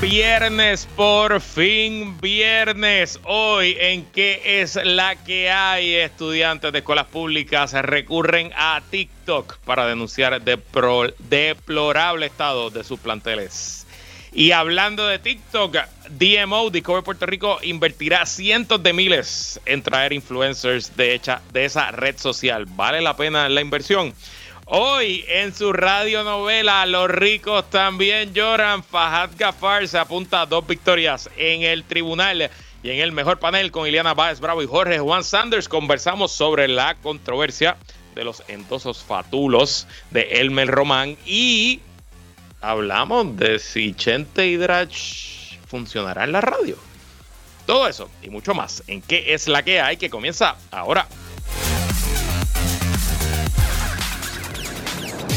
Viernes, por fin viernes. Hoy en qué es la que hay estudiantes de escuelas públicas recurren a TikTok para denunciar deplorable estado de sus planteles. Y hablando de TikTok, DMO, Discover Puerto Rico, invertirá cientos de miles en traer influencers de, de esa red social. ¿Vale la pena la inversión? Hoy en su radionovela Los ricos también lloran, Fahad Gafar se apunta a dos victorias en el tribunal y en el mejor panel con Ileana Báez Bravo y Jorge Juan Sanders conversamos sobre la controversia de los endosos fatulos de Elmer Román y hablamos de si Chente Hidrach funcionará en la radio. Todo eso y mucho más en qué es la que hay que comienza ahora.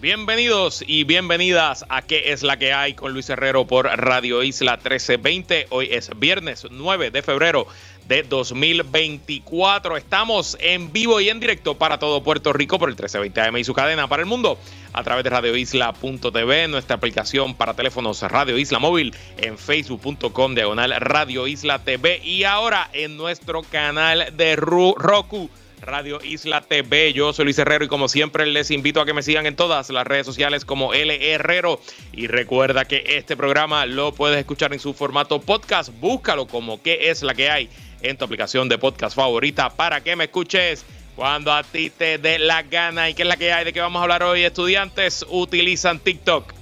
Bienvenidos y bienvenidas a ¿Qué es la que hay? con Luis Herrero por Radio Isla 1320. Hoy es viernes 9 de febrero de 2024. Estamos en vivo y en directo para todo Puerto Rico por el 1320 AM y su cadena para el mundo a través de radioisla.tv, nuestra aplicación para teléfonos Radio Isla Móvil en facebook.com diagonal Radio Isla TV y ahora en nuestro canal de Roku Radio Isla TV. Yo soy Luis Herrero y como siempre les invito a que me sigan en todas las redes sociales como L Herrero. Y recuerda que este programa lo puedes escuchar en su formato podcast. Búscalo como qué es la que hay en tu aplicación de podcast favorita para que me escuches cuando a ti te dé la gana. ¿Y qué es la que hay? ¿De qué vamos a hablar hoy? Estudiantes utilizan TikTok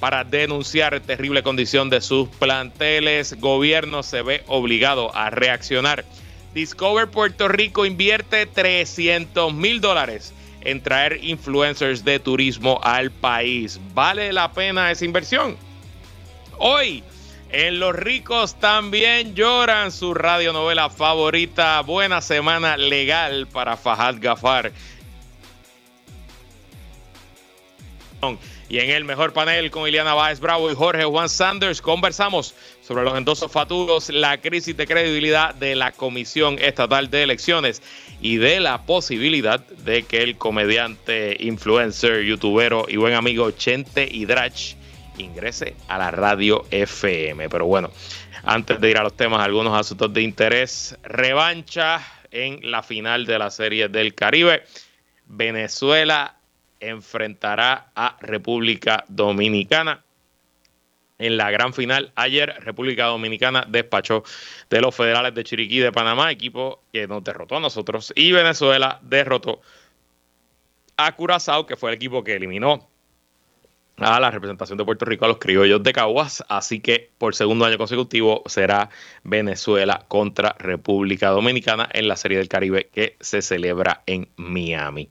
para denunciar terrible condición de sus planteles. Gobierno se ve obligado a reaccionar Discover Puerto Rico invierte 300 mil dólares en traer influencers de turismo al país. ¿Vale la pena esa inversión? Hoy, en Los ricos también lloran su radionovela favorita. Buena semana legal para Fahad Gafar. Y en el mejor panel con Ileana Báez Bravo y Jorge Juan Sanders conversamos sobre los endosos faturos, la crisis de credibilidad de la Comisión Estatal de Elecciones y de la posibilidad de que el comediante, influencer, youtubero y buen amigo Chente Hidrach ingrese a la radio FM. Pero bueno, antes de ir a los temas, algunos asuntos de interés. Revancha en la final de la Serie del Caribe. Venezuela enfrentará a República Dominicana. En la gran final, ayer República Dominicana despachó de los federales de Chiriquí de Panamá, equipo que nos derrotó a nosotros, y Venezuela derrotó a Curazao, que fue el equipo que eliminó a la representación de Puerto Rico a los criollos de Caguas. Así que por segundo año consecutivo será Venezuela contra República Dominicana en la Serie del Caribe que se celebra en Miami.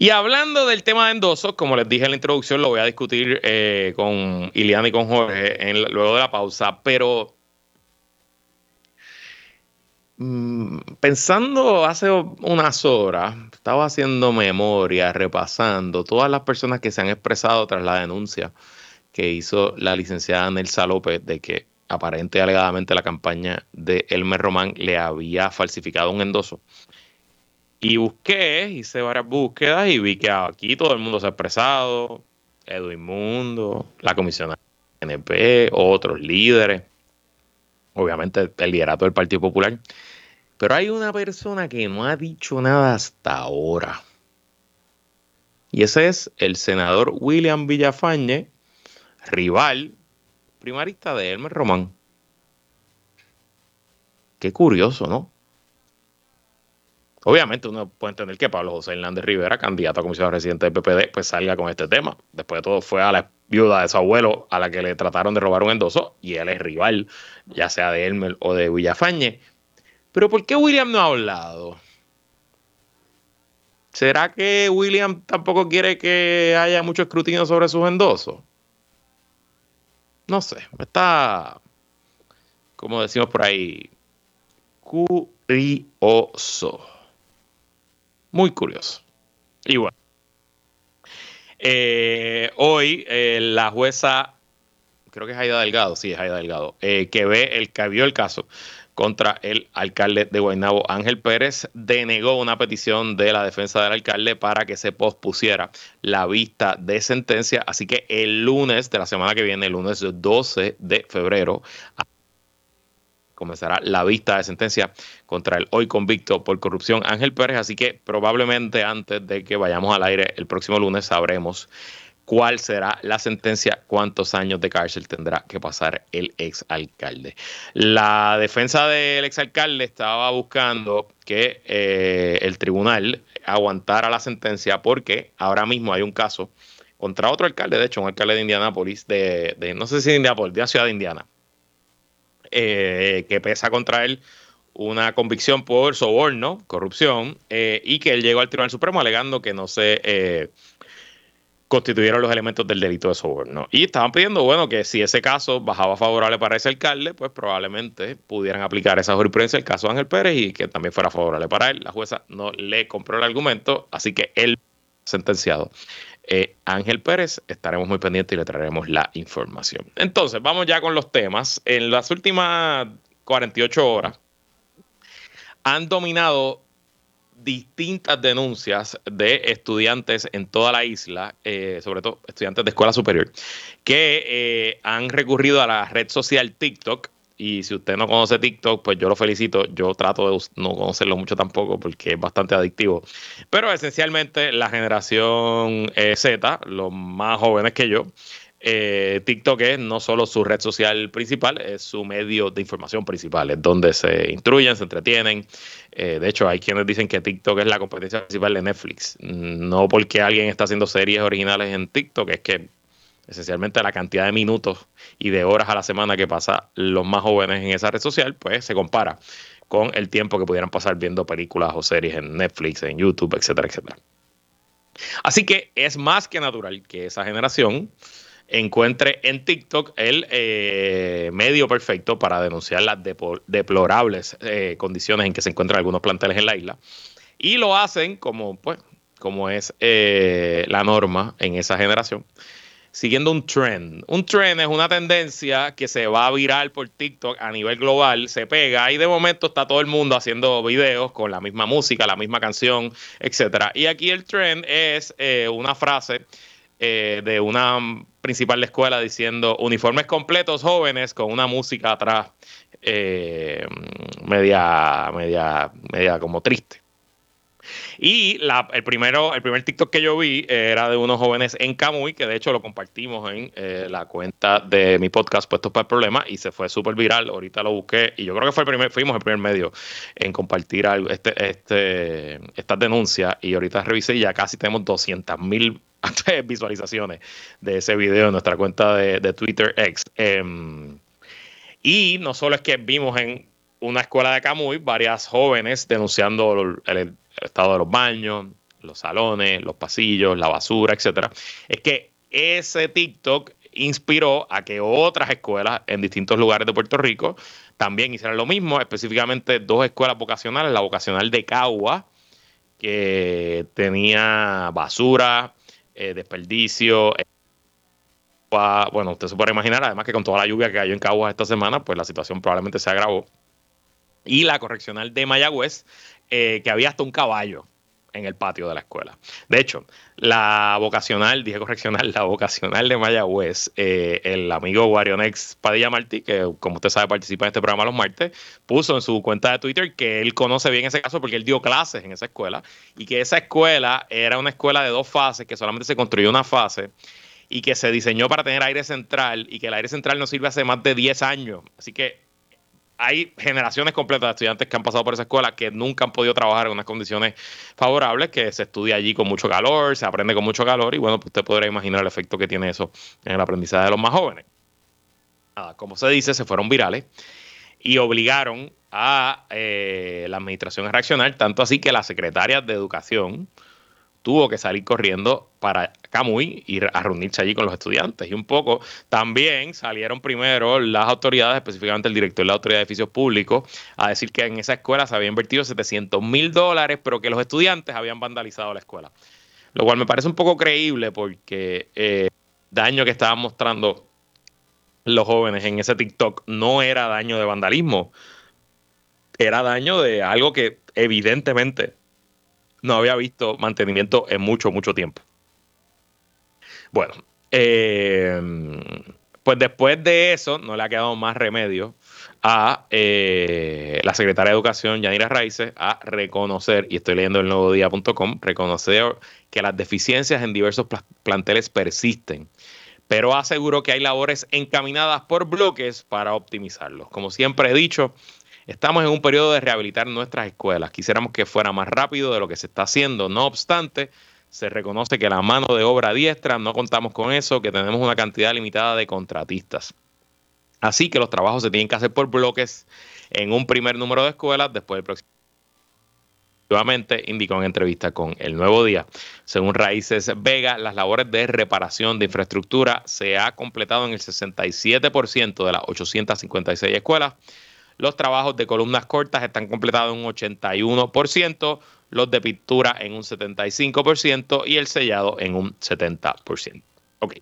Y hablando del tema de endosos, como les dije en la introducción, lo voy a discutir eh, con Iliana y con Jorge luego de la pausa, pero mm, pensando hace unas horas, estaba haciendo memoria, repasando todas las personas que se han expresado tras la denuncia que hizo la licenciada Nelsa López de que aparente y alegadamente la campaña de Elmer Román le había falsificado un endoso. Y busqué, hice varias búsquedas y vi que aquí todo el mundo se ha expresado, Edwin Mundo, la comisión NP, otros líderes, obviamente el liderato del Partido Popular. Pero hay una persona que no ha dicho nada hasta ahora. Y ese es el senador William Villafañe, rival primarista de Elmer Román. Qué curioso, ¿no? Obviamente uno puede entender que Pablo José Hernández Rivera, candidato a comisionado residente del PPD, pues salga con este tema. Después de todo fue a la viuda de su abuelo a la que le trataron de robar un endoso y él es rival, ya sea de Elmer o de Villafañe. Pero ¿por qué William no ha hablado? ¿Será que William tampoco quiere que haya mucho escrutinio sobre sus endosos? No sé, está, como decimos por ahí, curioso. Muy curioso. Y bueno, eh, hoy eh, la jueza, creo que es Aida Delgado, sí, es Aida Delgado, eh, que ve el que vio el caso contra el alcalde de Guaynabo, Ángel Pérez, denegó una petición de la defensa del alcalde para que se pospusiera la vista de sentencia. Así que el lunes de la semana que viene, el lunes 12 de febrero, comenzará la vista de sentencia contra el hoy convicto por corrupción Ángel Pérez. Así que probablemente antes de que vayamos al aire el próximo lunes sabremos cuál será la sentencia, cuántos años de cárcel tendrá que pasar el exalcalde. La defensa del exalcalde estaba buscando que eh, el tribunal aguantara la sentencia porque ahora mismo hay un caso contra otro alcalde, de hecho, un alcalde de Indianápolis, de, no sé si de Indianápolis, de la ciudad de Indiana, eh, que pesa contra él una convicción por soborno, corrupción, eh, y que él llegó al Tribunal Supremo alegando que no se constituyeron los elementos del delito de soborno. Y estaban pidiendo, bueno, que si ese caso bajaba favorable para ese alcalde, pues probablemente pudieran aplicar esa jurisprudencia el caso de Ángel Pérez y que también fuera favorable para él. La jueza no le compró el argumento, así que él sentenciado. Eh, Ángel Pérez, estaremos muy pendientes y le traeremos la información. Entonces, vamos ya con los temas. En las últimas 48 horas han dominado distintas denuncias de estudiantes en toda la isla, eh, sobre todo estudiantes de escuela superior, que eh, han recurrido a la red social TikTok. Y si usted no conoce TikTok, pues yo lo felicito. Yo trato de no conocerlo mucho tampoco porque es bastante adictivo. Pero esencialmente la generación eh, Z, los más jóvenes que yo, eh, TikTok es no solo su red social principal, es su medio de información principal, es donde se instruyen, se entretienen. Eh, de hecho, hay quienes dicen que TikTok es la competencia principal de Netflix. No porque alguien está haciendo series originales en TikTok, es que esencialmente la cantidad de minutos y de horas a la semana que pasa los más jóvenes en esa red social, pues se compara con el tiempo que pudieran pasar viendo películas o series en Netflix, en YouTube, etcétera, etcétera. Así que es más que natural que esa generación encuentre en TikTok el eh, medio perfecto para denunciar las deplorables eh, condiciones en que se encuentran algunos planteles en la isla. Y lo hacen como, pues, como es eh, la norma en esa generación, siguiendo un trend. Un trend es una tendencia que se va a virar por TikTok a nivel global, se pega y de momento está todo el mundo haciendo videos con la misma música, la misma canción, etcétera. Y aquí el trend es una frase de una principal de escuela diciendo uniformes completos jóvenes con una música atrás eh, media, media, media como triste. Y el, primero, el primer TikTok que yo vi era de unos jóvenes en Camuy, que de hecho lo compartimos en eh, la cuenta de mi podcast Puestos para el Problema y se fue súper viral. Ahorita lo busqué y yo creo que fue el primer, fuimos el primer medio en compartir este, este, estas denuncias y ahorita revisé y ya casi tenemos 200 mil visualizaciones de ese video en nuestra cuenta de, Twitter X. Em, y no solo es que vimos en una escuela de Camuy varias jóvenes denunciando el, estado de los baños, los salones, los pasillos, la basura, etcétera. Es que ese TikTok inspiró a que otras escuelas en distintos lugares de Puerto Rico también hicieran lo mismo, específicamente dos escuelas vocacionales, la vocacional de Cagua, que tenía basura, eh, desperdicio. Eh, bueno, usted se puede imaginar, además que con toda la lluvia que cayó en Caguas esta semana, pues la situación probablemente se agravó. Y la correccional de Mayagüez, eh, que había hasta un caballo en el patio de la escuela. De hecho, la vocacional, dije correccional, la vocacional de Mayagüez, eh, el amigo Guarionex Padilla Martí, que como usted sabe participa en este programa los martes, puso en su cuenta de Twitter que él conoce bien ese caso porque él dio clases en esa escuela y que esa escuela era una escuela de dos fases, que solamente se construyó una fase y que se diseñó para tener aire central y que el aire central no sirve hace más de 10 años. Así que hay generaciones completas de estudiantes que han pasado por esa escuela que nunca han podido trabajar en unas condiciones favorables, que se estudia allí con mucho calor, se aprende con mucho calor y bueno, pues usted podrá imaginar el efecto que tiene eso en el aprendizaje de los más jóvenes. Nada, como se dice, se fueron virales y obligaron a eh, la administración a reaccionar, tanto así que la secretaria de Educación, tuvo que salir corriendo para Camuy y a reunirse allí con los estudiantes. Y un poco también salieron primero las autoridades, específicamente el director de la Autoridad de Edificios Públicos, a decir que en esa escuela se había invertido 700 mil dólares, pero que los estudiantes habían vandalizado la escuela. Lo cual me parece un poco creíble porque eh, daño que estaban mostrando los jóvenes en ese TikTok no era daño de vandalismo, era daño de algo que evidentemente no había visto mantenimiento en mucho, mucho tiempo. Bueno, eh, pues después de eso no le ha quedado más remedio a eh, la secretaria de Educación, Yanira Raíces, a reconocer, y estoy leyendo el nuevo reconocer que las deficiencias en diversos planteles persisten, pero aseguró que hay labores encaminadas por bloques para optimizarlos. Como siempre he dicho, estamos en un periodo de rehabilitar nuestras escuelas. Quisiéramos que fuera más rápido de lo que se está haciendo. No obstante, se reconoce que la mano de obra diestra, no contamos con eso, que tenemos una cantidad limitada de contratistas. Así que los trabajos se tienen que hacer por bloques en un primer número de escuelas, después del próximo. Nuevamente indicó en entrevista con El Nuevo Día. Según Raíces Vega, las labores de reparación de infraestructura se ha completado en el 67% de las 856 escuelas. Los trabajos de columnas cortas están completados en un 81%, los de pintura en un 75% y el sellado en un 70%. Ok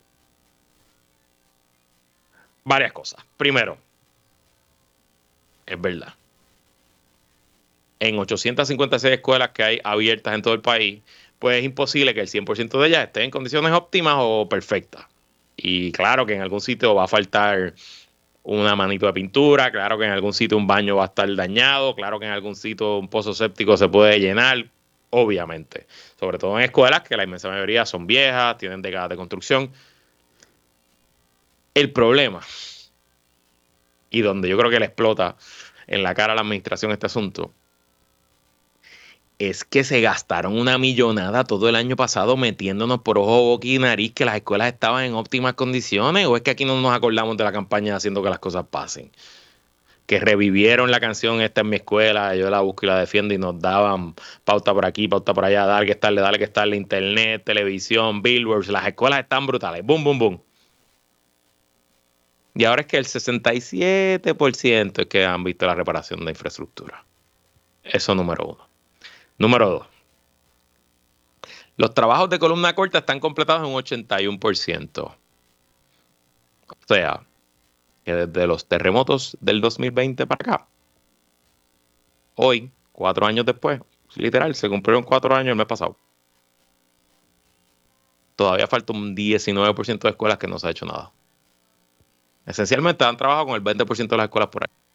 varias cosas. Primero, es verdad. En 856 escuelas que hay abiertas en todo el país, pues es imposible que el 100% de ellas esté en condiciones óptimas o perfectas. Y claro que en algún sitio va a faltar una manito de pintura, claro que en algún sitio un baño va a estar dañado, claro que en algún sitio un pozo séptico se puede llenar, obviamente. Sobre todo en escuelas que la inmensa mayoría son viejas, tienen décadas de construcción. El problema, y donde yo creo que le explota en la cara a la administración este asunto, es que se gastaron una millonada todo el año pasado metiéndonos por ojo, boca y nariz que las escuelas estaban en óptimas condiciones, o es que aquí no nos acordamos de la campaña haciendo que las cosas pasen. Que revivieron la canción Esta en mi escuela, yo la busco y la defiendo y nos daban pauta por aquí, pauta por allá, dale que estarle, dale que estarle, internet, televisión, billboards, las escuelas están brutales, boom, boom, boom. Y ahora es que el 67% es que han visto la reparación de infraestructura. Eso número uno. Número dos. Los trabajos de columna corta están completados en un 81%. O sea, que desde los terremotos del 2020 para acá, hoy, cuatro años después, literal, se cumplieron cuatro años el mes pasado. Todavía falta un 19% de escuelas que no se ha hecho nada. Esencialmente han trabajado con el 20% de las escuelas por ahí.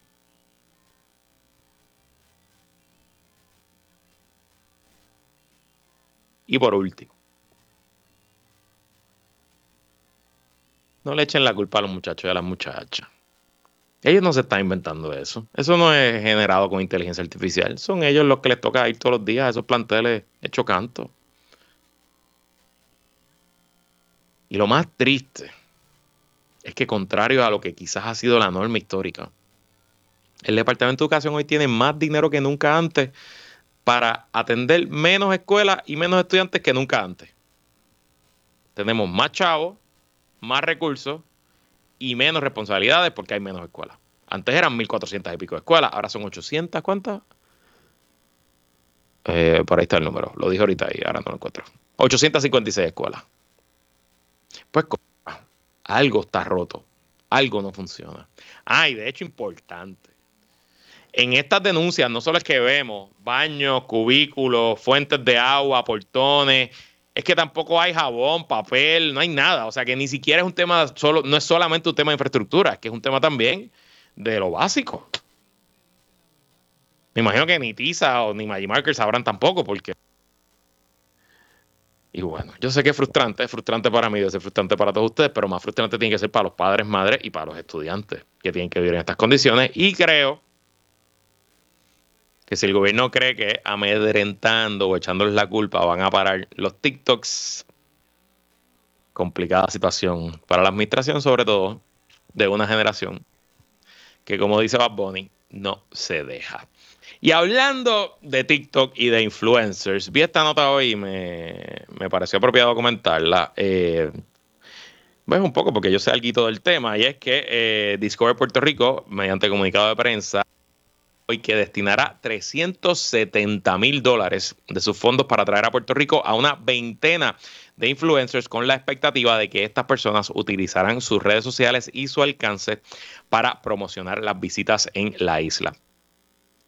Y por último, no le echen la culpa a los muchachos y a las muchachas. Ellos no se están inventando eso. Eso no es generado con inteligencia artificial. Son ellos los que les toca ir todos los días a esos planteles hecho canto. Y lo más triste es que contrario a lo que quizás ha sido la norma histórica, el Departamento de Educación hoy tiene más dinero que nunca antes para atender menos escuelas y menos estudiantes que nunca antes. Tenemos más chavos, más recursos y menos responsabilidades porque hay menos escuelas. Antes eran 1.400 y pico de escuelas, ahora son 800, ¿cuántas? Eh, por ahí está el número, lo dije ahorita y ahora no lo encuentro. 856 escuelas. Pues algo está roto, algo no funciona. Ah, y de hecho importante. En estas denuncias no solo es que vemos baños, cubículos, fuentes de agua, portones, es que tampoco hay jabón, papel, no hay nada. O sea que ni siquiera es un tema solo, no es solamente un tema de infraestructura, es que es un tema también de lo básico. Me imagino que ni Tiza o ni Magimarker sabrán tampoco, porque y bueno, yo sé que es frustrante, es frustrante para mí, es frustrante para todos ustedes, pero más frustrante tiene que ser para los padres, madres y para los estudiantes que tienen que vivir en estas condiciones. Y creo que si el gobierno cree que amedrentando o echándoles la culpa van a parar los TikToks, complicada situación para la administración, sobre todo de una generación que, como dice Bad Bunny, no se deja. Y hablando de TikTok y de influencers, vi esta nota hoy y me, pareció apropiado comentarla. Eh, un poco porque yo sé algo del tema, y es que eh, Discover Puerto Rico, mediante comunicado de prensa, y que destinará 370 mil dólares de sus fondos para traer a Puerto Rico a una veintena de influencers con la expectativa de que estas personas utilizarán sus redes sociales y su alcance para promocionar las visitas en la isla.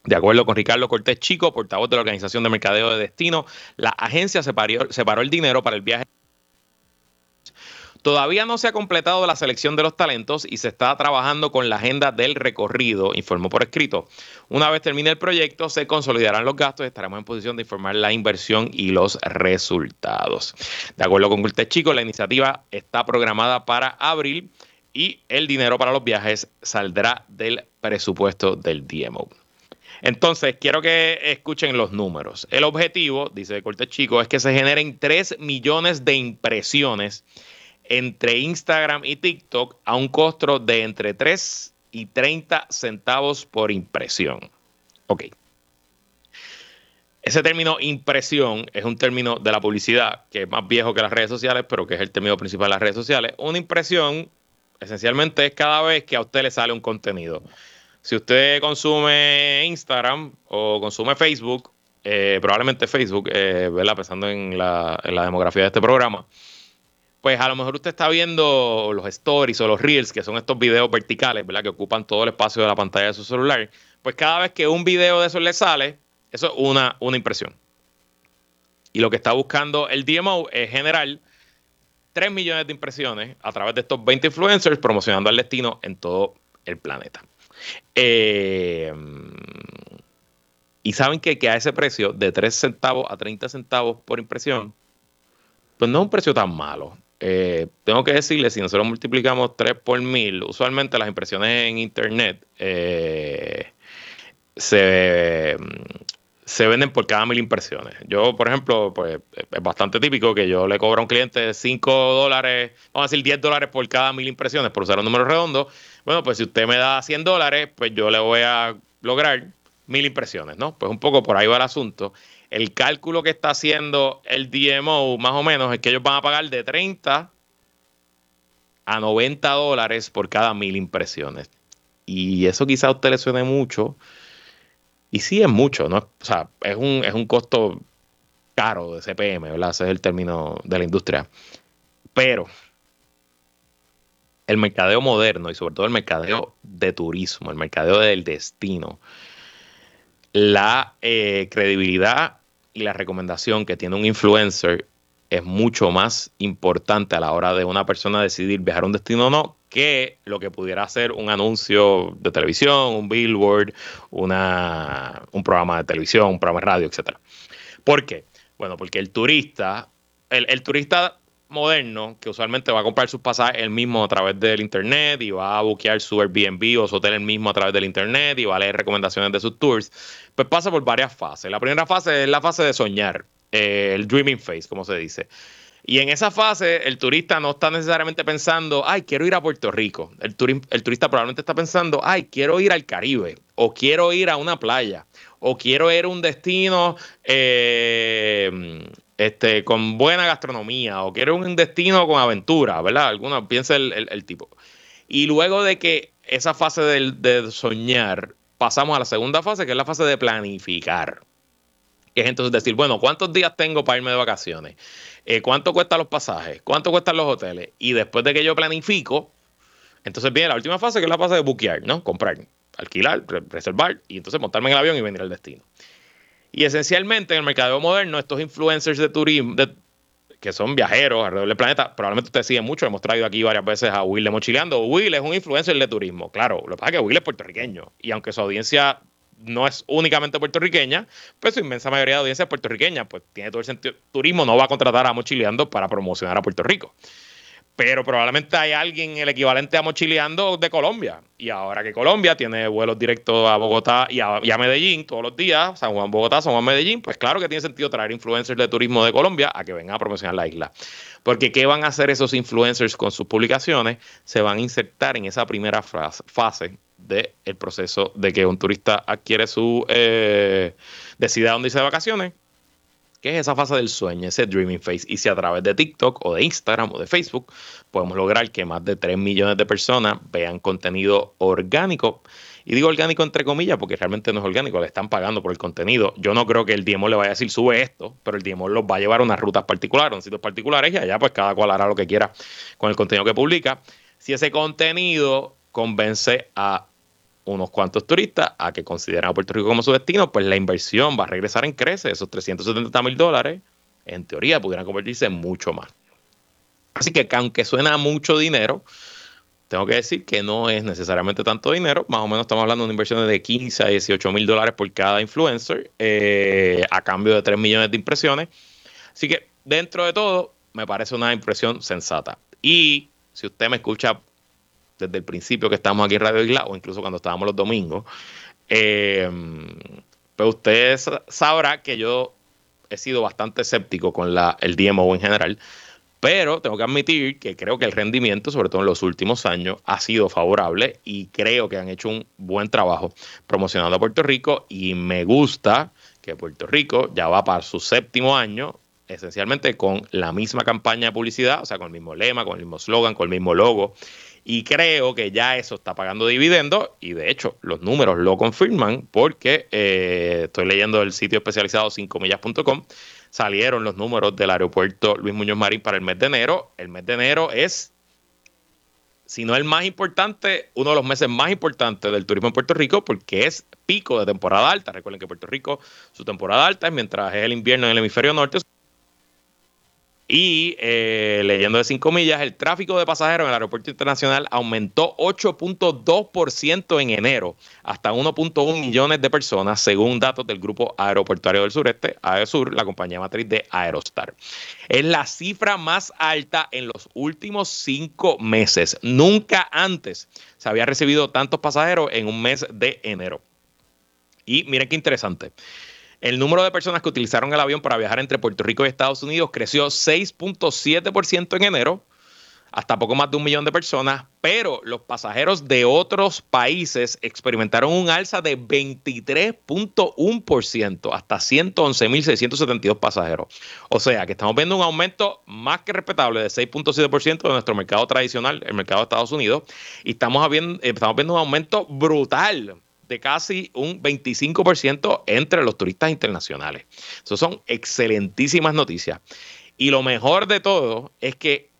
De acuerdo con Ricardo Cortés Chico, portavoz de la Organización de Mercadeo de Destino, la agencia separó, separó el dinero para el viaje Todavía no se ha completado la selección de los talentos y se está trabajando con la agenda del recorrido, informó por escrito. Una vez termine el proyecto, se consolidarán los gastos y estaremos en posición de informar la inversión y los resultados. De acuerdo con Cortés Chico, la iniciativa está programada para abril y el dinero para los viajes saldrá del presupuesto del DMO. Entonces, quiero que escuchen los números. El objetivo, dice Cortés Chico, es que se generen 3 millones de impresiones entre Instagram y TikTok a un costo de entre 3 y 30 centavos por impresión. Ok. Ese término impresión es un término de la publicidad que es más viejo que las redes sociales, pero que es el término principal de las redes sociales. Una impresión esencialmente es cada vez que a usted le sale un contenido. Si usted consume Instagram o consume Facebook, eh, probablemente Facebook, eh, ¿verdad? Pensando en la, en la demografía de este programa, pues a lo mejor usted está viendo los stories o los reels, que son estos videos verticales, ¿verdad? Que ocupan todo el espacio de la pantalla de su celular. Pues cada vez que un video de eso le sale, eso es una, una impresión. Y lo que está buscando el DMO es generar 3 millones de impresiones a través de estos 20 influencers promocionando al destino en todo el planeta. Eh, y saben que, que a ese precio de 3 centavos a 30 centavos por impresión, pues no es un precio tan malo. Eh, tengo que decirle, si nosotros multiplicamos 3 por 1000, usualmente las impresiones en Internet eh, se, se, venden por cada mil impresiones. Yo, por ejemplo, pues es bastante típico que yo le cobro a un cliente 5 dólares, vamos a decir 10 dólares por cada mil impresiones, por usar un número redondo. Bueno, pues si usted me da 100 dólares, pues yo le voy a lograr mil impresiones, ¿no? Pues un poco por ahí va el asunto el cálculo que está haciendo el DMO, más o menos, es que ellos van a pagar de 30 a 90 dólares por cada mil impresiones. Y eso quizá a usted le suene mucho. Y sí es mucho, ¿no? O sea, es un, es un costo caro de CPM, ¿verdad? Ese es el término de la industria. Pero el mercadeo moderno y sobre todo el mercadeo de turismo, el mercadeo del destino, la eh, credibilidad y la recomendación que tiene un influencer es mucho más importante a la hora de una persona decidir viajar a un destino o no que lo que pudiera ser un anuncio de televisión, un billboard, una, un programa de televisión, un programa de radio, etc. ¿Por qué? Bueno, porque el turista, el, el turista moderno que usualmente va a comprar sus pasajes él mismo a través del internet y va a buquear su Airbnb o su hotel él mismo a través del internet y va a leer recomendaciones de sus tours, pues pasa por varias fases. La primera fase es la fase de soñar, eh, el dreaming phase, como se dice. Y en esa fase, el turista no está necesariamente pensando, ay, quiero ir a Puerto Rico. El, el turista probablemente está pensando, ay, quiero ir al Caribe, o quiero ir a una playa, o quiero ir a un destino eh, este, con buena gastronomía o quiere un destino con aventura, ¿verdad? Algunos piensa el, tipo. Y luego de que esa fase de, soñar, pasamos a la segunda fase, que es la fase de planificar. Que es entonces decir, bueno, ¿cuántos días tengo para irme de vacaciones? Eh, ¿Cuánto cuestan los pasajes? ¿Cuánto cuestan los hoteles? Y después de que yo planifico, entonces viene la última fase, que es la fase de buquear, ¿no? Comprar, alquilar, reservar y entonces montarme en el avión y venir al destino. Y esencialmente en el mercado moderno, estos influencers de turismo, que son viajeros alrededor del planeta, probablemente ustedes siguen mucho, hemos traído aquí varias veces a Will de Mochileando. Will es un influencer de turismo, claro, lo que pasa es que Will es puertorriqueño y aunque su audiencia no es únicamente puertorriqueña, pues su inmensa mayoría de audiencia es puertorriqueña, pues tiene todo el sentido. Turismo no va a contratar a Mochileando para promocionar a Puerto Rico pero probablemente hay alguien el equivalente a mochileando de Colombia. Y ahora que Colombia tiene vuelos directos a Bogotá y a, Medellín todos los días, San Juan, Bogotá, San Juan, Medellín, pues claro que tiene sentido traer influencers de turismo de Colombia a que vengan a promocionar la isla. Porque ¿qué van a hacer esos influencers con sus publicaciones? Se van a insertar en esa primera fase del proceso de que un turista adquiere su... Eh, decida dónde irse de vacaciones ¿Qué es esa fase del sueño, ese dreaming phase? Y si a través de TikTok o de Instagram o de Facebook podemos lograr que más de 3 millones de personas vean contenido orgánico. Y digo orgánico entre comillas porque realmente no es orgánico, le están pagando por el contenido. Yo no creo que el DMO le vaya a decir sube esto, pero el DMO los va a llevar a unas rutas particulares, a sitios particulares y allá pues cada cual hará lo que quiera con el contenido que publica. Si ese contenido convence a unos cuantos turistas a que consideran a Puerto Rico como su destino, pues la inversión va a regresar en crece. Esos 370 mil dólares, en teoría, pudieran convertirse en mucho más. Así que, aunque suena mucho dinero, tengo que decir que no es necesariamente tanto dinero. Más o menos estamos hablando de una inversión de 15 a 18 mil dólares por cada influencer, eh, a cambio de 3 millones de impresiones. Así que, dentro de todo, me parece una impresión sensata. Y si usted me escucha desde el principio que estamos aquí en Radio Isla, o incluso cuando estábamos los domingos, eh, pues usted sabrá que yo he sido bastante escéptico con el DMO en general, pero tengo que admitir que creo que el rendimiento, sobre todo en los últimos años, ha sido favorable y creo que han hecho un buen trabajo promocionando a Puerto Rico y me gusta que Puerto Rico ya va para su séptimo año esencialmente con la misma campaña de publicidad, o sea, con el mismo lema, con el mismo slogan, con el mismo logo y creo que ya eso está pagando dividendos y de hecho los números lo confirman porque eh, estoy leyendo el sitio especializado 5millas.com. Salieron los números del aeropuerto Luis Muñoz Marín para el mes de enero. El mes de enero es, si no el más importante, uno de los meses más importantes del turismo en Puerto Rico porque es pico de temporada alta. Recuerden que Puerto Rico, su temporada alta es mientras es el invierno en el hemisferio norte, y eh, leyendo de 5 millas, el tráfico de pasajeros en el aeropuerto internacional aumentó 8.2% en enero, hasta 1.1 millones de personas, según datos del Grupo Aeroportuario del Sureste, AESUR, la compañía matriz de Aerostar. Es la cifra más alta en los últimos cinco meses. Nunca antes se había recibido tantos pasajeros en un mes de enero. Y miren qué interesante. El número de personas que utilizaron el avión para viajar entre Puerto Rico y Estados Unidos creció 6.7% en enero, hasta poco más de un millón de personas, pero los pasajeros de otros países experimentaron un alza de 23.1%, hasta 111.672 pasajeros. O sea que estamos viendo un aumento más que respetable de 6.7% de nuestro mercado tradicional, el mercado de Estados Unidos, y estamos viendo, estamos viendo un aumento brutal de casi un 25% entre los turistas internacionales. Eso son excelentísimas noticias. Y lo mejor de todo es que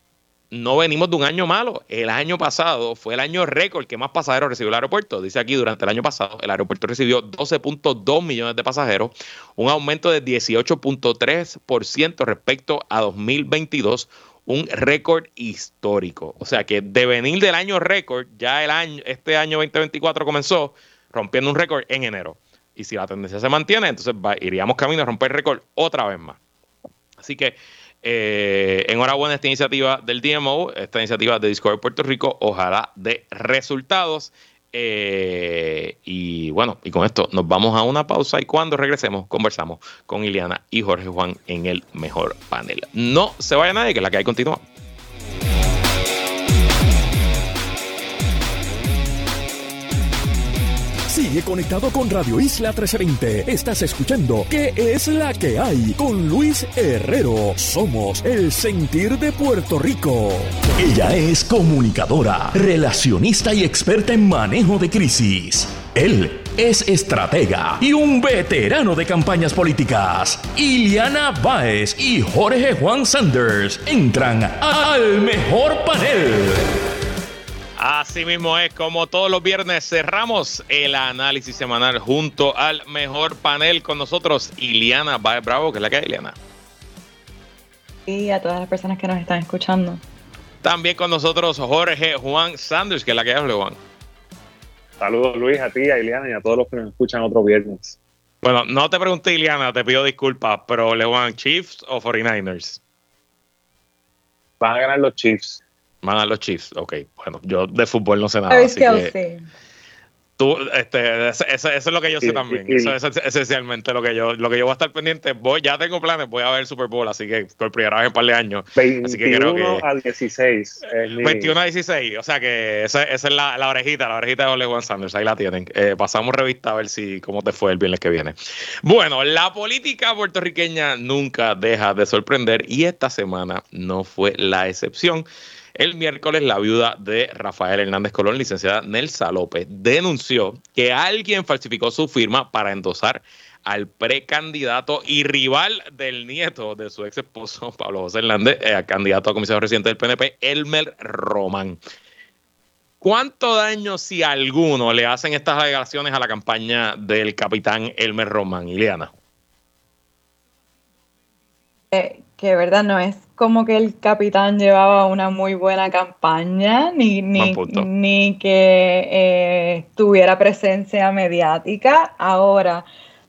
no venimos de un año malo. El año pasado fue el año récord que más pasajeros recibió el aeropuerto. Dice aquí, durante el año pasado, el aeropuerto recibió 12.2 millones de pasajeros, un aumento de 18.3% respecto a 2022, un récord histórico. O sea que de venir del año récord, ya el año, este año 2024 comenzó rompiendo un récord en enero. Y si la tendencia se mantiene, entonces iríamos camino a romper récord otra vez más. Así que eh, enhorabuena esta iniciativa del DMO, esta iniciativa de Discovery Puerto Rico, ojalá de resultados. Eh, y bueno, y con esto nos vamos a una pausa y cuando regresemos conversamos con Ileana y Jorge Juan en el mejor panel. No se vaya nadie, que la que hay continúa. Sigue conectado con Radio Isla 1320. Estás escuchando ¿Qué es la que hay? Con Luis Herrero. Somos el sentir de Puerto Rico. Ella es comunicadora, relacionista y experta en manejo de crisis. Él es estratega y un veterano de campañas políticas. Iliana Baez y Jorge Juan Sanders entran al mejor panel. Así mismo es, como todos los viernes cerramos el análisis semanal junto al mejor panel con nosotros, Iliana Bravo, que es la que hay, Iliana. Y a todas las personas que nos están escuchando. También con nosotros Jorge Juan Sanders, que es la que hay, Juan. Saludos Luis, a ti, a Iliana y a todos los que nos escuchan otro viernes. Bueno, no te pregunté, Iliana, te pido disculpas, pero Lewan, ¿Chiefs o 49ers? Van a ganar los Chiefs. Van a los Chiefs. Ok, bueno, yo de fútbol no sé nada. Así que, Tú, este, eso, es lo que yo sé también. eso es esencialmente lo que yo, lo que yo voy a estar pendiente. Voy, ya tengo planes, voy a ver el Super Bowl, así que por primera vez en un par de años. 21 así que creo que, al 16. 21 a 16, o sea que esa, es la, la, orejita, la orejita de Ole Juan Sanders, ahí la tienen. Eh, pasamos revista a ver si cómo te fue el viernes que viene. Bueno, la política puertorriqueña nunca deja de sorprender y esta semana no fue la excepción. El miércoles, la viuda de Rafael Hernández Colón, licenciada Nelsa López, denunció que alguien falsificó su firma para endosar al precandidato y rival del nieto de su ex esposo, Pablo José Hernández, eh, candidato a comisario residente del PNP, Elmer Román. ¿Cuánto daño, si alguno, le hacen estas alegaciones a la campaña del capitán Elmer Román, Ileana? Eh, que verdad no es como que el capitán llevaba una muy buena campaña, ni, ni, ni que eh, tuviera presencia mediática. Ahora,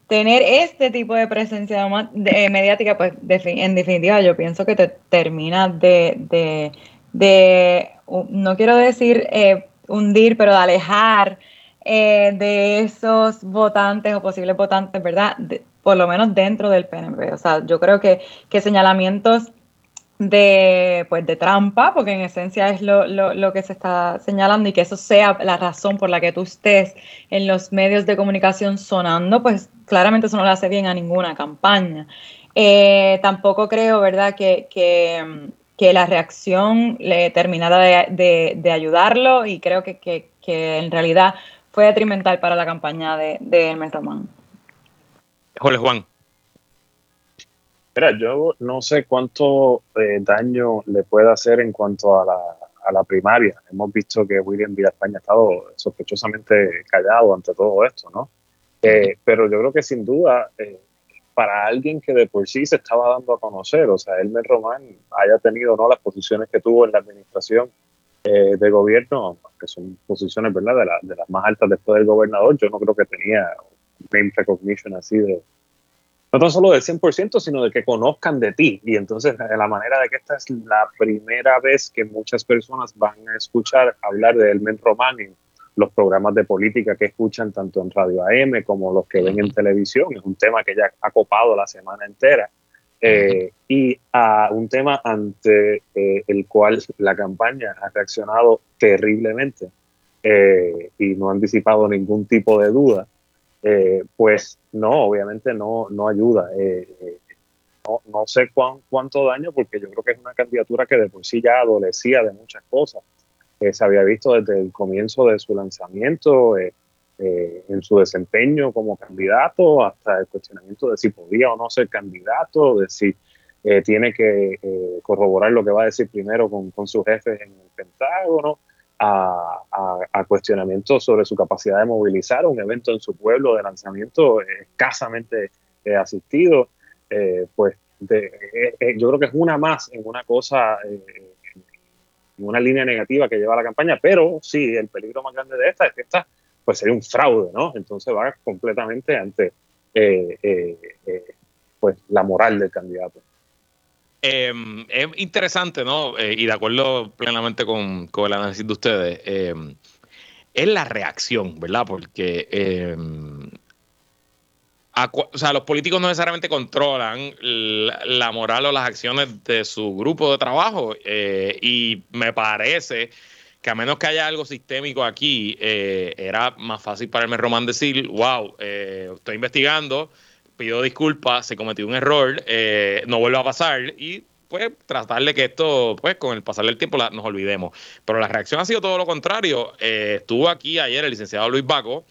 tener este tipo de presencia mediática, pues en definitiva yo pienso que te termina de, de, no quiero decir eh, hundir, pero de alejar eh, de esos votantes o posibles votantes, ¿verdad? Por lo menos dentro del PNP. O sea, yo creo que, que señalamientos de, pues, de trampa, porque en esencia es lo, lo, que se está señalando y que eso sea la razón por la que tú estés en los medios de comunicación sonando, pues claramente eso no le hace bien a ninguna campaña. Eh, tampoco creo, ¿verdad?, que, que, la reacción le terminara de, de, ayudarlo y creo que, que, en realidad fue detrimental para la campaña de, de Hermes. Jorge Juan. Mira, yo no sé cuánto eh, daño le puede hacer en cuanto a la, a la primaria. Hemos visto que William España ha estado sospechosamente callado ante todo esto, ¿no? Eh, pero yo creo que sin duda, eh, para alguien que de por sí se estaba dando a conocer, o sea, Elmer Román haya tenido no las posiciones que tuvo en la administración de gobierno, que son posiciones, ¿verdad?, de, la, de las más altas después del gobernador, yo no creo que tenía name recognition así de, no tan solo del 100%, sino de que conozcan de ti. Y entonces la manera de que esta es la primera vez que muchas personas van a escuchar hablar de Elmen Román en los programas de política que escuchan tanto en Radio AM como los que ven en televisión. Es un tema que ya ha copado la semana entera. Eh, y a un tema ante eh, el cual la campaña ha reaccionado terriblemente eh, y no han disipado ningún tipo de duda. Eh, pues no, obviamente no, no ayuda. Eh, eh, no, no, sé cuán, cuánto daño, porque yo creo que es una candidatura que de por sí ya adolecía de muchas cosas. se había visto desde el comienzo de su lanzamiento, en su desempeño como candidato, hasta el cuestionamiento de si podía o no ser candidato, de si tiene que corroborar lo que va a decir primero con, con sus jefes en el Pentágono a, cuestionamientos sobre su capacidad de movilizar un evento en su pueblo de lanzamiento escasamente eh, asistido, eh, pues eh, yo creo que es una más en una cosa, en una línea negativa que lleva la campaña, pero sí, el peligro más grande de esta es que esta pues sería un fraude, ¿no? Entonces va completamente ante pues la moral del candidato. Em, es interesante, ¿no? Eh, y de acuerdo plenamente con, el análisis de ustedes, em, es la reacción, ¿verdad? Porque em, o sea, los políticos no necesariamente controlan la, moral o las acciones de su grupo de trabajo eh, y me parece que a menos que haya algo sistémico aquí, eh, era más fácil para el Román decir, wow, estoy investigando, pido disculpas, se cometió un error, eh, no vuelva a pasar y pues tratar de que esto, pues con el pasar del tiempo nos olvidemos. Pero la reacción ha sido todo lo contrario. Eh, estuvo aquí ayer el licenciado Luis Baco,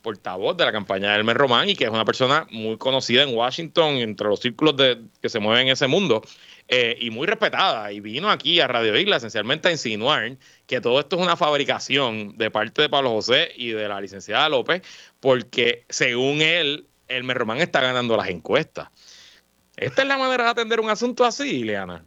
portavoz de la campaña de Elmer Román y que es una persona muy conocida en Washington, entre los círculos de, que se mueven en ese mundo. Eh, y muy respetada, y vino aquí a Radio Isla esencialmente a insinuar que todo esto es una fabricación de parte de Pablo José y de la licenciada López, porque según él, el Román está ganando las encuestas. ¿Esta es la manera de atender un asunto así, Ileana?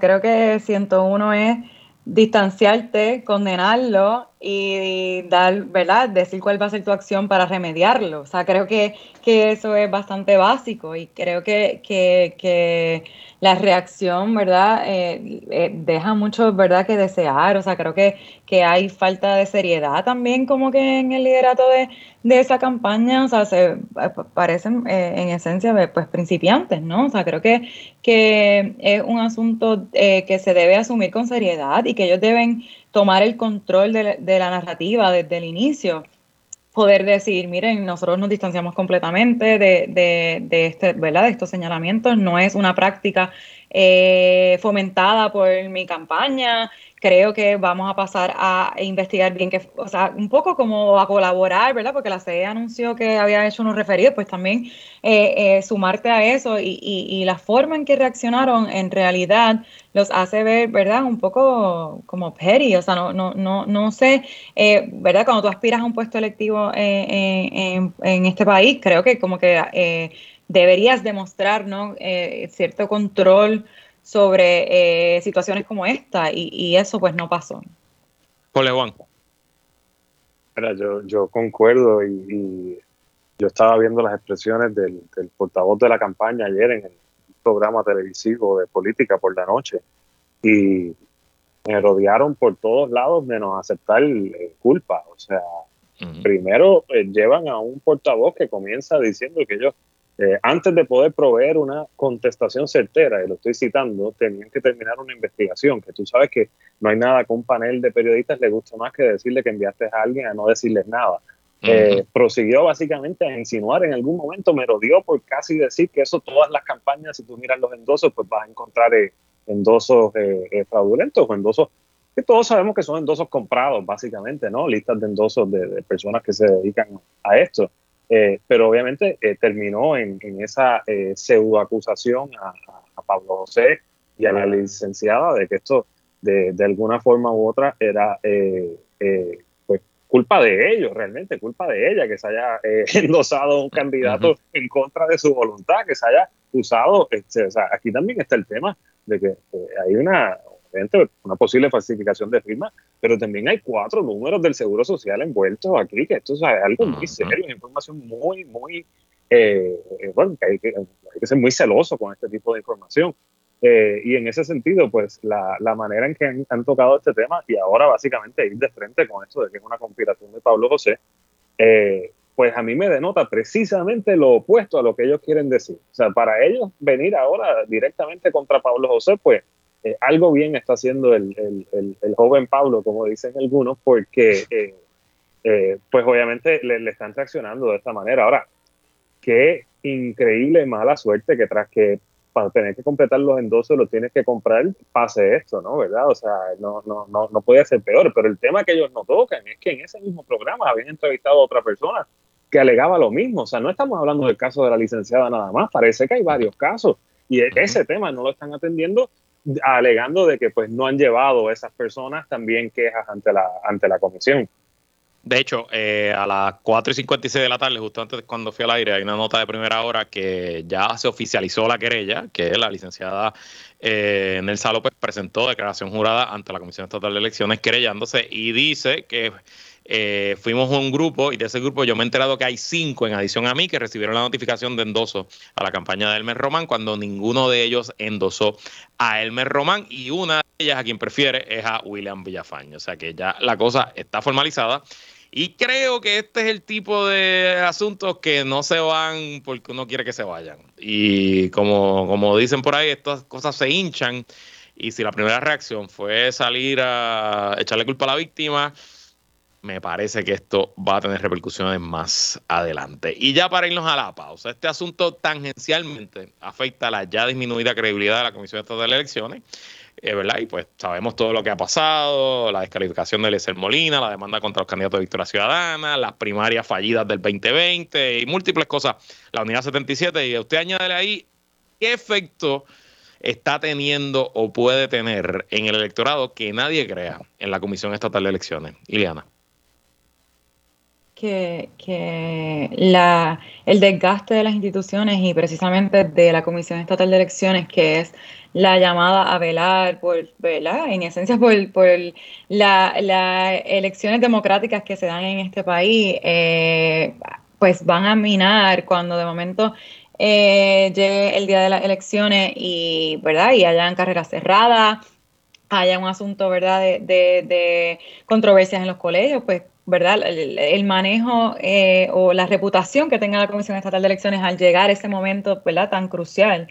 Creo que 101 es distanciarte, condenarlo y dar, ¿verdad? Decir cuál va a ser tu acción para remediarlo. O sea, creo que, que eso es bastante básico y creo que, que, que la reacción, ¿verdad? Eh, eh, deja mucho, ¿verdad? Que desear. O sea, creo que, que hay falta de seriedad también como que en el liderato de, esa campaña. O sea, se eh, parecen en esencia pues principiantes, ¿no? O sea, creo que, que es un asunto que se debe asumir con seriedad y que ellos deben tomar el control de, de la narrativa desde el inicio poder decir, miren, nosotros nos distanciamos completamente de, de, de, este, ¿verdad? de estos señalamientos, no es una práctica eh, fomentada por mi campaña, creo que vamos a pasar a investigar bien, que, o sea, un poco como a colaborar, ¿verdad? Porque la CE anunció que había hecho unos referidos, pues también eh, eh, sumarte a eso y, y, la forma en que reaccionaron en realidad los hace ver, ¿verdad? Un poco como petty, o sea, no, no, no, no sé, eh, ¿verdad? Cuando tú aspiras a un puesto electivo en, en, este país, creo que como que deberías demostrar, ¿no? cierto control sobre eh, situaciones como esta y, eso pues no pasó. Juan. Mira, yo, yo concuerdo y, yo estaba viendo las expresiones del, portavoz de la campaña ayer en el programa televisivo de política por la noche y me rodearon por todos lados menos aceptar eh, culpa. O sea, primero eh, llevan a un portavoz que comienza diciendo que ellos eh, antes de poder proveer una contestación certera, y lo estoy citando, tenían que terminar una investigación, que tú sabes que no hay nada que un panel de periodistas le guste más que decirle que enviaste a alguien a no decirles nada. Eh, prosiguió básicamente a insinuar en algún momento, me rodeó por casi decir que eso todas las campañas, si tú miras los endosos, pues vas a encontrar eh, endosos fraudulentos o endosos que todos sabemos que son endosos comprados, básicamente, ¿no? Listas de endosos de personas que se dedican a esto. Eh, pero obviamente eh, terminó en, esa eh, pseudo acusación a, Pablo José y a la licenciada de que esto de, de alguna forma u otra era pues culpa de ellos realmente, culpa de ella que se haya endosado un candidato en contra de su voluntad, que se haya usado, este, o sea, aquí también está el tema de que hay una, una posible falsificación de firma, pero también hay cuatro números del Seguro Social envueltos aquí, que esto es algo muy serio, es información muy, muy, eh, eh, bueno, que hay, que ser muy celoso con este tipo de información. Eh, y en ese sentido, pues la, la manera en que han, tocado este tema y ahora básicamente ir de frente con esto de que es una conspiración de Pablo José, pues a mí me denota precisamente lo opuesto a lo que ellos quieren decir. O sea, para ellos venir ahora directamente contra Pablo José, pues eh, algo bien está haciendo el, joven Pablo, como dicen algunos, porque eh, eh, pues obviamente le, están reaccionando de esta manera. Ahora, qué increíble mala suerte que tras que para tener que completar los endosos lo tienes que comprar, pase esto, ¿no? ¿Verdad? O sea, no, no, no, no puede ser peor, pero el tema que ellos no tocan es que en ese mismo programa habían entrevistado a otra persona que alegaba lo mismo. O sea, no estamos hablando del caso de la licenciada nada más, parece que hay varios casos. Y ese tema no lo están atendiendo alegando de que pues no han llevado esas personas también quejas ante la, ante la comisión. De hecho, eh, a las 4 y 56 de la tarde, justo antes cuando fui al aire, hay una nota de primera hora que ya se oficializó la querella, que la licenciada eh, Nelsa López presentó declaración jurada ante la Comisión Estatal de Elecciones querellándose y dice que eh, fuimos un grupo y de ese grupo yo me he enterado que hay cinco en adición a mí que recibieron la notificación de endoso a la campaña de Elmer Román cuando ninguno de ellos endosó a Elmer Román y una de ellas a quien prefiere es a William Villafañe. O sea que ya la cosa está formalizada. Y creo que este es el tipo de asuntos que no se van porque uno quiere que se vayan. Y como, como dicen por ahí, estas cosas se hinchan. Y si la primera reacción fue salir a echarle culpa a la víctima, me parece que esto va a tener repercusiones más adelante. Y ya para irnos a la pausa, este asunto tangencialmente afecta a la ya disminuida credibilidad de la Comisión Estatal de Elecciones, eh, ¿verdad? Y pues sabemos todo lo que ha pasado, la descalificación de Eliezer Molina, la demanda contra los candidatos de Victoria Ciudadana, las primarias fallidas del 2020 y múltiples cosas, la unidad 77, y usted añade ahí qué efecto está teniendo o puede tener en el electorado que nadie crea en la Comisión Estatal de Elecciones. Iliana que, que la, el desgaste de las instituciones y precisamente de la Comisión Estatal de Elecciones, que es la llamada a velar por, ¿verdad? En esencia por, por las elecciones democráticas que se dan en este país, eh, pues van a minar cuando de momento eh, llegue el día de las elecciones y, ¿verdad? Y hayan carreras cerradas, haya un asunto, ¿verdad? De, de, controversias en los colegios, pues, ¿verdad? El, manejo eh, o la reputación que tenga la Comisión Estatal de Elecciones al llegar a ese momento, ¿verdad? Tan crucial,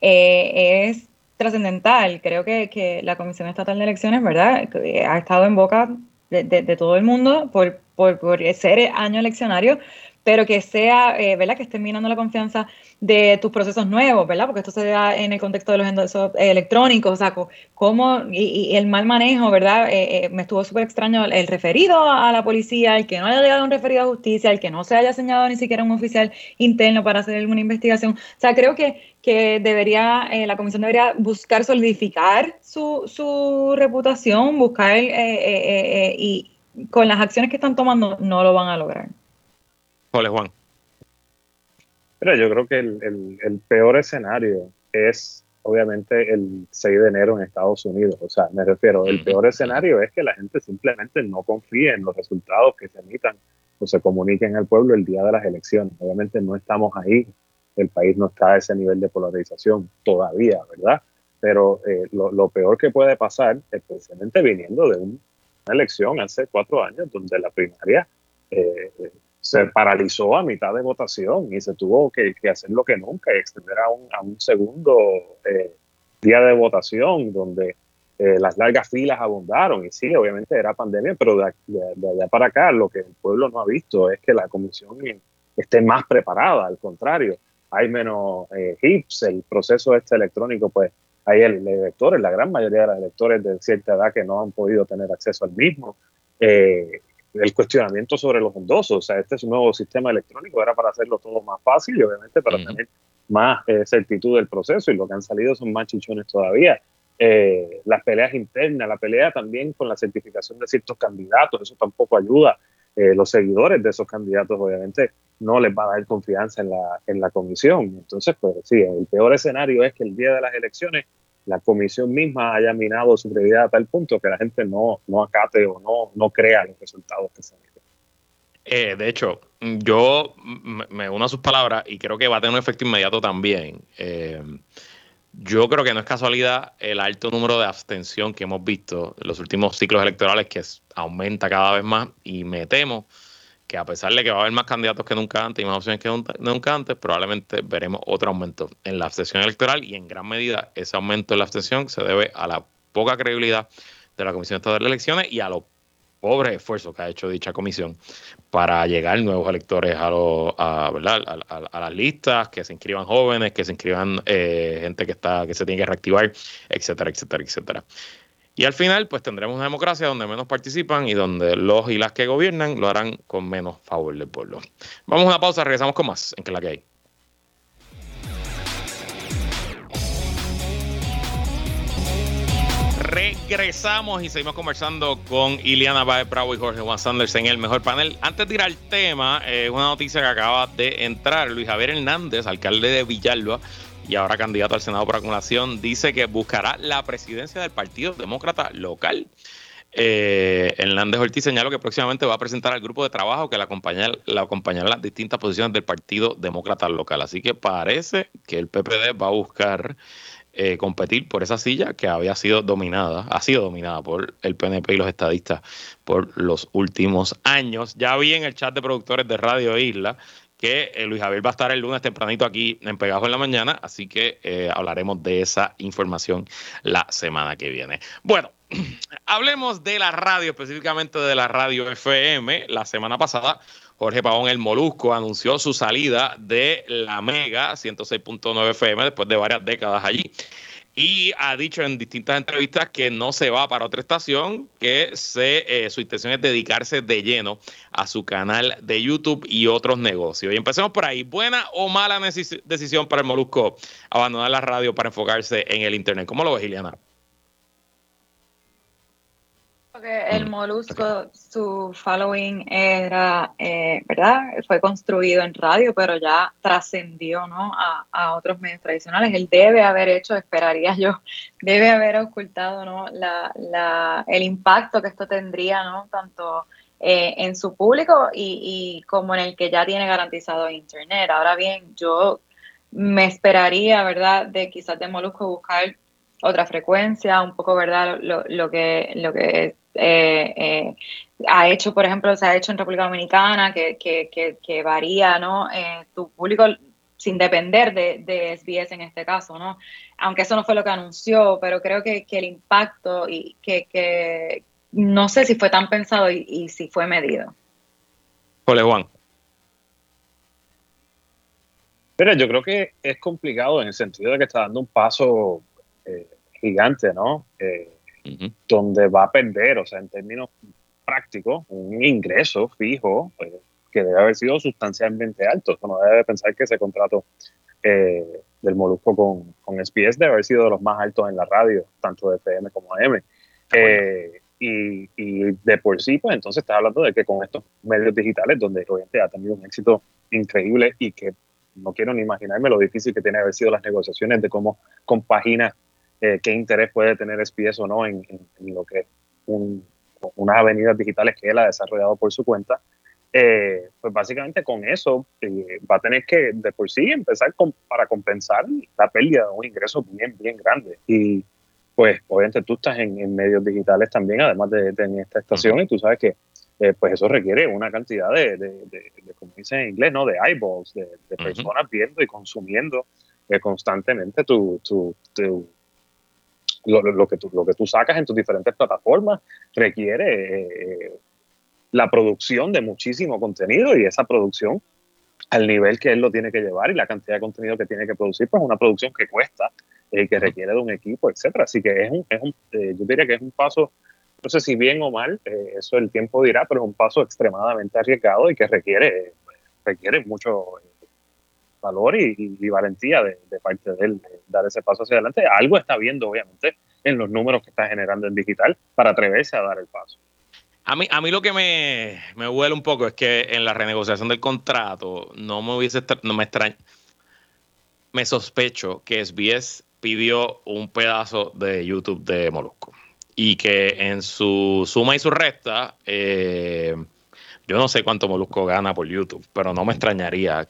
eh, es trascendental. Creo que, la Comisión Estatal de Elecciones, ¿verdad? Ha estado en boca de, todo el mundo por, por, por ser año eleccionario, pero que sea, eh, ¿verdad? Que estén minando la confianza de tus procesos nuevos, ¿verdad? Porque esto se da en el contexto de los endosos electrónicos, o sea, cómo, y, el mal manejo, ¿verdad? Eh, eh, me estuvo súper extraño el referido a la policía, el que no haya llegado un referido a justicia, el que no se haya señalado ni siquiera un oficial interno para hacer alguna investigación. O sea, creo que, que debería, la comisión debería buscar solidificar su, su reputación, buscar, y con las acciones que están tomando no lo van a lograr. Hola, Juan. Mira, yo creo que el, peor escenario es obviamente el 6 de enero en Estados Unidos. O sea, me refiero, el peor escenario es que la gente simplemente no confíe en los resultados que se emitan o se comuniquen al pueblo el día de las elecciones. Obviamente no estamos ahí, el país no está a ese nivel de polarización todavía, ¿verdad? Pero eh, lo, peor que puede pasar, especialmente viniendo de una elección hace cuatro años, donde la primaria eh, se paralizó a mitad de votación y se tuvo que, hacer lo que nunca, extender a un, a un segundo eh, día de votación donde eh, las largas filas abundaron. Y sí, obviamente era pandemia, pero de, allá para acá lo que el pueblo no ha visto es que la comisión esté más preparada, al contrario, hay menos eh, hips, el proceso este electrónico, pues hay electores, la gran mayoría de los electores de cierta edad que no han podido tener acceso al mismo. Eh, el cuestionamiento sobre los endosos. O sea, este es un nuevo sistema electrónico, era para hacerlo todo más fácil y obviamente para tener más eh, certitud del proceso y lo que han salido son más chichones todavía. Eh, las peleas internas, la pelea también con la certificación de ciertos candidatos, eso tampoco ayuda. Eh, los seguidores de esos candidatos obviamente no les va a dar confianza en la, en la comisión. Entonces, pues sí, el peor escenario es que el día de las elecciones la comisión misma haya minado su credibilidad a tal punto que la gente no, no acate o no, no crea los resultados que se emiten. Eh, de hecho, yo me uno a sus palabras y creo que va a tener un efecto inmediato también. Eh, yo creo que no es casualidad el alto número de abstención que hemos visto en los últimos ciclos electorales que aumenta cada vez más y me temo que a pesar de que va a haber más candidatos que nunca antes y más opciones que nunca antes, probablemente veremos otro aumento en la abstención electoral y en gran medida ese aumento en la abstención se debe a la poca credibilidad de la Comisión Estatal de Elecciones y a los pobres esfuerzos que ha hecho dicha comisión para llegar nuevos electores a, a, ¿verdad? A, las listas, que se inscriban jóvenes, que se inscriban eh, gente que está que se tiene que reactivar, etcétera, etcétera, etcétera. Y al final, pues tendremos una democracia donde menos participan y donde los y las que gobiernan lo harán con menos favor del pueblo. Vamos a una pausa, regresamos con más en que la que hay. Regresamos y seguimos conversando con Iliana Baez Bravo y Jorge Juan Sanders en el mejor panel. Antes de ir al tema, eh, una noticia que acaba de entrar. Luis Javier Hernández, alcalde de Villalba, y ahora candidato al Senado por acumulación, dice que buscará la presidencia del Partido Demócrata local. Eh, Hernández Ortiz señaló que próximamente va a presentar al grupo de trabajo que la acompañará, la las distintas posiciones del Partido Demócrata local. Así que parece que el PPD va a buscar eh, competir por esa silla que había sido dominada, ha sido dominada por el PNP y los estadistas por los últimos años. Ya vi en el chat de productores de Radio Isla que eh, Luis Javier va a estar el lunes tempranito aquí en Pegajo en la mañana, así que eh, hablaremos de esa información la semana que viene. Bueno, hablemos de la radio, específicamente de la radio FM. La semana pasada, Jorge Pavón el Molusco anunció su salida de la Mega 106.9 FM después de varias décadas allí y ha dicho en distintas entrevistas que no se va para otra estación, que se, eh, su intención es dedicarse de lleno a su canal de YouTube y otros negocios. Y empecemos por ahí. ¿Buena o mala decisión para el Molusco abandonar la radio para enfocarse en el Internet? ¿Cómo lo ves, Iliana? El mm, molusco, su following era, eh, ¿verdad? Fue construido en radio, pero ya trascendió, ¿no? A, a, otros medios tradicionales. Él debe haber hecho, esperaría yo, debe haber ocultado, ¿no? La, la, el impacto que esto tendría, ¿no? Tanto eh, en su público y, y como en el que ya tiene garantizado Internet. Ahora bien, yo me esperaría, ¿verdad? De quizás de Molusco buscar otra frecuencia, un poco, ¿verdad? Lo, lo que, lo que eh, eh, ha hecho, por ejemplo, se ha hecho en República Dominicana, que, que, que, varía, ¿no? Eh, tu público sin depender de, de, SBS en este caso, ¿no? Aunque eso no fue lo que anunció, pero creo que, el impacto y que, no sé si fue tan pensado y, si fue medido. Ole, Juan. Mira, yo creo que es complicado en el sentido de que está dando un paso gigante, ¿no? Donde va a perder, o sea, en términos prácticos, un ingreso fijo pues, que debe haber sido sustancialmente alto. no debe pensar que ese contrato eh, del Molusco con, con SBS debe haber sido de los más altos en la radio, tanto de FM como AM. Eh, y, y, de por sí, pues entonces estás hablando de que con estos medios digitales, donde obviamente ha tenido un éxito increíble y que no quiero ni imaginarme lo difícil que tiene haber sido las negociaciones de cómo compagina eh, qué interés puede tener SPS o no en, lo que es unas avenidas digitales que él ha desarrollado por su cuenta, eh, pues básicamente con eso eh, va a tener que de por sí empezar para compensar la pérdida de un ingreso bien, bien grande. Y pues obviamente tú estás en, medios digitales también, además de, en esta estación, y tú sabes que pues eso requiere una cantidad de, de, como dicen en inglés, ¿no? De eyeballs, de, personas viendo y consumiendo constantemente tu, tu, tu lo, que tú, lo que tú sacas en tus diferentes plataformas requiere eh, la producción de muchísimo contenido y esa producción al nivel que él lo tiene que llevar y la cantidad de contenido que tiene que producir, pues es una producción que cuesta y que requiere de un equipo, etcétera. Así que es un, es un eh, yo diría que es un paso, no sé si bien o mal, eh, eso el tiempo dirá, pero es un paso extremadamente arriesgado y que requiere, requiere mucho valor y, valentía de, parte de él dar ese paso hacia adelante. Algo está viendo, obviamente, en los números que está generando en digital para atreverse a dar el paso. A mí, a mí lo que me, me huele un poco es que en la renegociación del contrato no me hubiese, no me extraña, me sospecho que SBS pidió un pedazo de YouTube de Molusco y que en su suma y su resta, eh, yo no sé cuánto Molusco gana por YouTube, pero no me extrañaría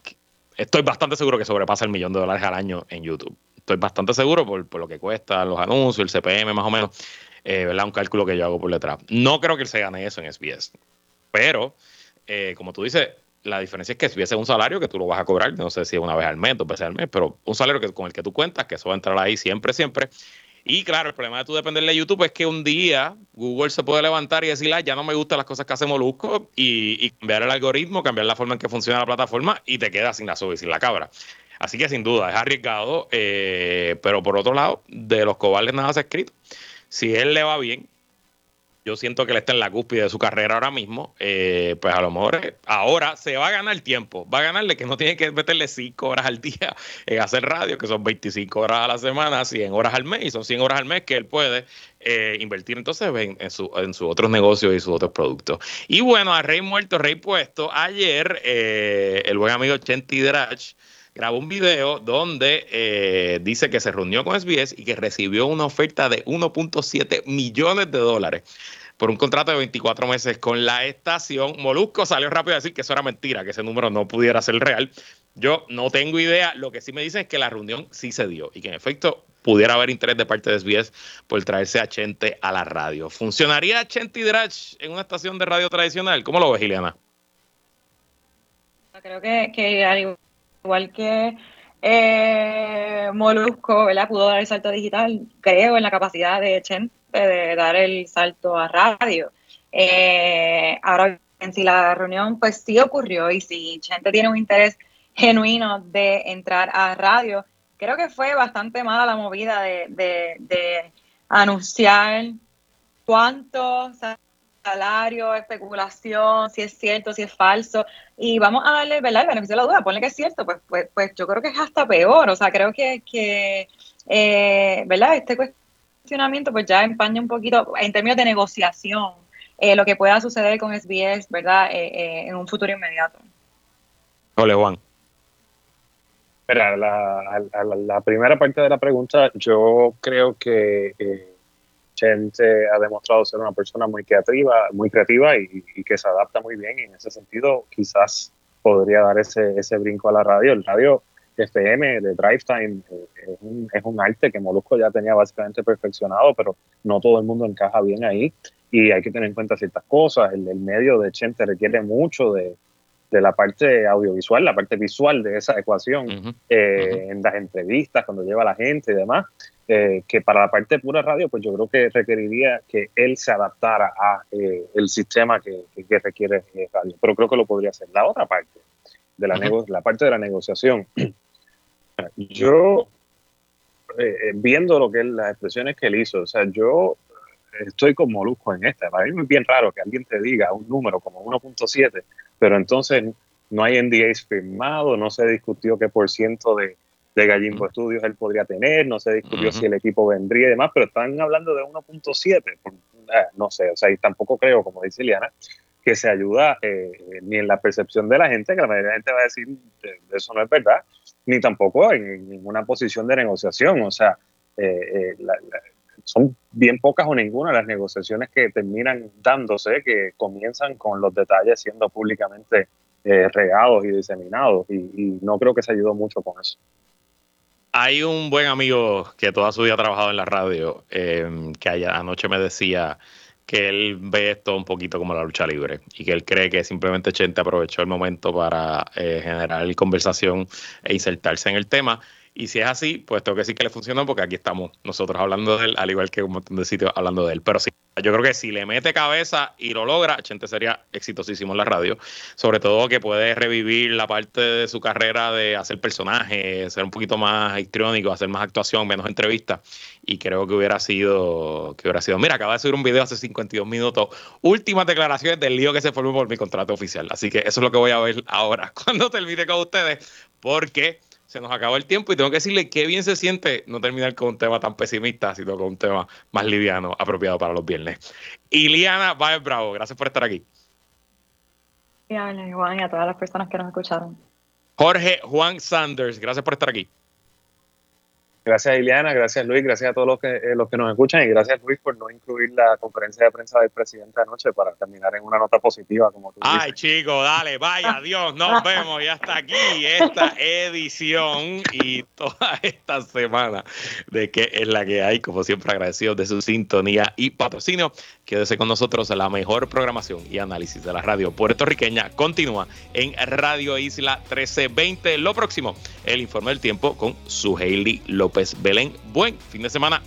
estoy bastante seguro que sobrepasa el millón de dólares al año en YouTube. Estoy bastante seguro por, lo que cuesta los anuncios, el CPM más o menos, eh, ¿verdad? Un cálculo que yo hago por detrás. No creo que él se gane eso en SBS. Pero, eh, como tú dices, la diferencia es que SBS es un salario que tú lo vas a cobrar, no sé si una vez al mes, dos veces al mes, pero un salario que, con el que tú cuentas, que eso va a entrar ahí siempre, siempre. Y claro, el problema de tú depender de YouTube es que un día Google se puede levantar y decir, ya no me gustan las cosas que hace Molusco y, cambiar el algoritmo, cambiar la forma en que funciona la plataforma y te quedas sin la sub y sin la cabra. Así que sin duda es arriesgado, eh, pero por otro lado, de los cobardes nada se ha escrito. Si él le va bien, yo siento que él está en la cúspide de su carrera ahora mismo, eh, pues a lo mejor eh, ahora se va a ganar tiempo, va a ganarle que no tiene que meterle 5 horas al día en hacer radio, que son 25 horas a la semana, 100 horas al mes, y son 100 horas al mes que él puede eh, invertir entonces en, en sus su otros negocios y sus otros productos. Y bueno, a Rey Muerto, Rey Puesto, ayer el buen amigo Chenti Drach, grabó un video donde dice que se reunió con SBS y que recibió una oferta de 1.7 millones de dólares por un contrato de 24 meses con la estación. Molusco salió rápido a decir que eso era mentira, que ese número no pudiera ser real. Yo no tengo idea. Lo que sí me dicen es que la reunión sí se dio y que en efecto pudiera haber interés de parte de SBS por traerse a Chente a la radio. ¿Funcionaría Chente y Drach en una estación de radio tradicional? ¿Cómo lo ves, Giliana? Creo que, al igual que eh, Molusco, ¿verdad? Pudo dar el salto digital, creo en la capacidad de Chente de dar el salto a radio. Eh, ahora en si la reunión pues sí ocurrió y si gente tiene un interés genuino de entrar a radio, creo que fue bastante mala la movida de, de, anunciar cuánto salario, especulación, si es cierto, si es falso, y vamos a darle, ¿verdad? El beneficio de la duda, ponle que es cierto, pues, pues, pues yo creo que es hasta peor, o sea, creo que, que eh, ¿verdad? Este pues ya empaña un poquito en términos de negociación eh, lo que pueda suceder con SBS, ¿verdad? Eh, eh, en un futuro inmediato. Hola, Juan. Mira, la, primera parte de la pregunta, yo creo que Chente ha demostrado ser una persona muy creativa, muy creativa y, que se adapta muy bien. Y en ese sentido, quizás podría dar ese, ese brinco a la radio. El radio FM de Drive Time es, un, es un arte que Molusco ya tenía básicamente perfeccionado, pero no todo el mundo encaja bien ahí. Y hay que tener en cuenta ciertas cosas. El, medio de Chente requiere mucho de, la parte audiovisual, la parte visual de esa ecuación, eh, en las entrevistas, cuando lleva a la gente y demás, eh, que para la parte pura radio, pues yo creo que requeriría que él se adaptara a eh, el sistema que, que, requiere radio, pero creo que lo podría hacer. La otra parte, de la, la parte de la negociación, yo, viendo lo que las expresiones que él hizo, o sea, yo estoy con Molusco en esta. Para mí es bien raro que alguien te diga un número como 1.7, pero entonces no hay NDAs firmados, no se discutió qué por ciento de, de Gallimbo Studios él podría tener, no se discutió si el equipo vendría y demás, pero están hablando de 1.7. Eh, no sé, o sea, y tampoco creo, como dice Liana, que se ayuda eh, ni en la percepción de la gente, que la mayoría de la gente va a decir eh, eso no es verdad, ni tampoco en, ninguna posición de negociación. O sea, la, son bien pocas o ninguna las negociaciones que terminan dándose, que comienzan con los detalles siendo públicamente eh, regados y diseminados, y, no creo que se ayudó mucho con eso. Hay un buen amigo que toda su vida ha trabajado en la radio, eh, que anoche me decía que él ve esto un poquito como la lucha libre y que él cree que simplemente Chente aprovechó el momento para eh, generar conversación e insertarse en el tema y si es así, pues tengo que decir que le funcionó porque aquí estamos nosotros hablando de él, al igual que un montón de sitios hablando de él. Pero sí, yo creo que si le mete cabeza y lo logra, Chente sería exitosísimo en la radio. Sobre todo que puede revivir la parte de su carrera de hacer personajes, ser un poquito más electrónico, hacer más actuación, menos entrevistas. Y creo que hubiera sido, que hubiera sido, mira, acaba de subir un video hace 52 minutos, últimas declaraciones del lío que se formó por mi contrato oficial. Así que eso es lo que voy a ver ahora cuando termine con ustedes, porque se nos acabó el tiempo y tengo que decirle qué bien se siente no terminar con un tema tan pesimista, sino con un tema más liviano, apropiado para los viernes. Iliana Baez Bravo, gracias por estar aquí. Y a Juan y a todas las personas que nos escucharon. Jorge Juan Sanders, gracias por estar aquí. Gracias, Ileana, gracias, Luis, gracias a todos los que, eh, los que nos escuchan y gracias, Luis, por no incluir la conferencia de prensa del presidente anoche para terminar en una nota positiva, como tú Ay, chico, dale, vaya, Dios, nos vemos y hasta aquí esta edición y toda esta semana de que es la que hay, como siempre, agradecidos de su sintonía y patrocinio. Quédese con nosotros, la mejor programación y análisis de la radio puertorriqueña continúa en Radio Isla 1320. Lo próximo, el informe del tiempo con su Hailey López Belén. Buen fin de semana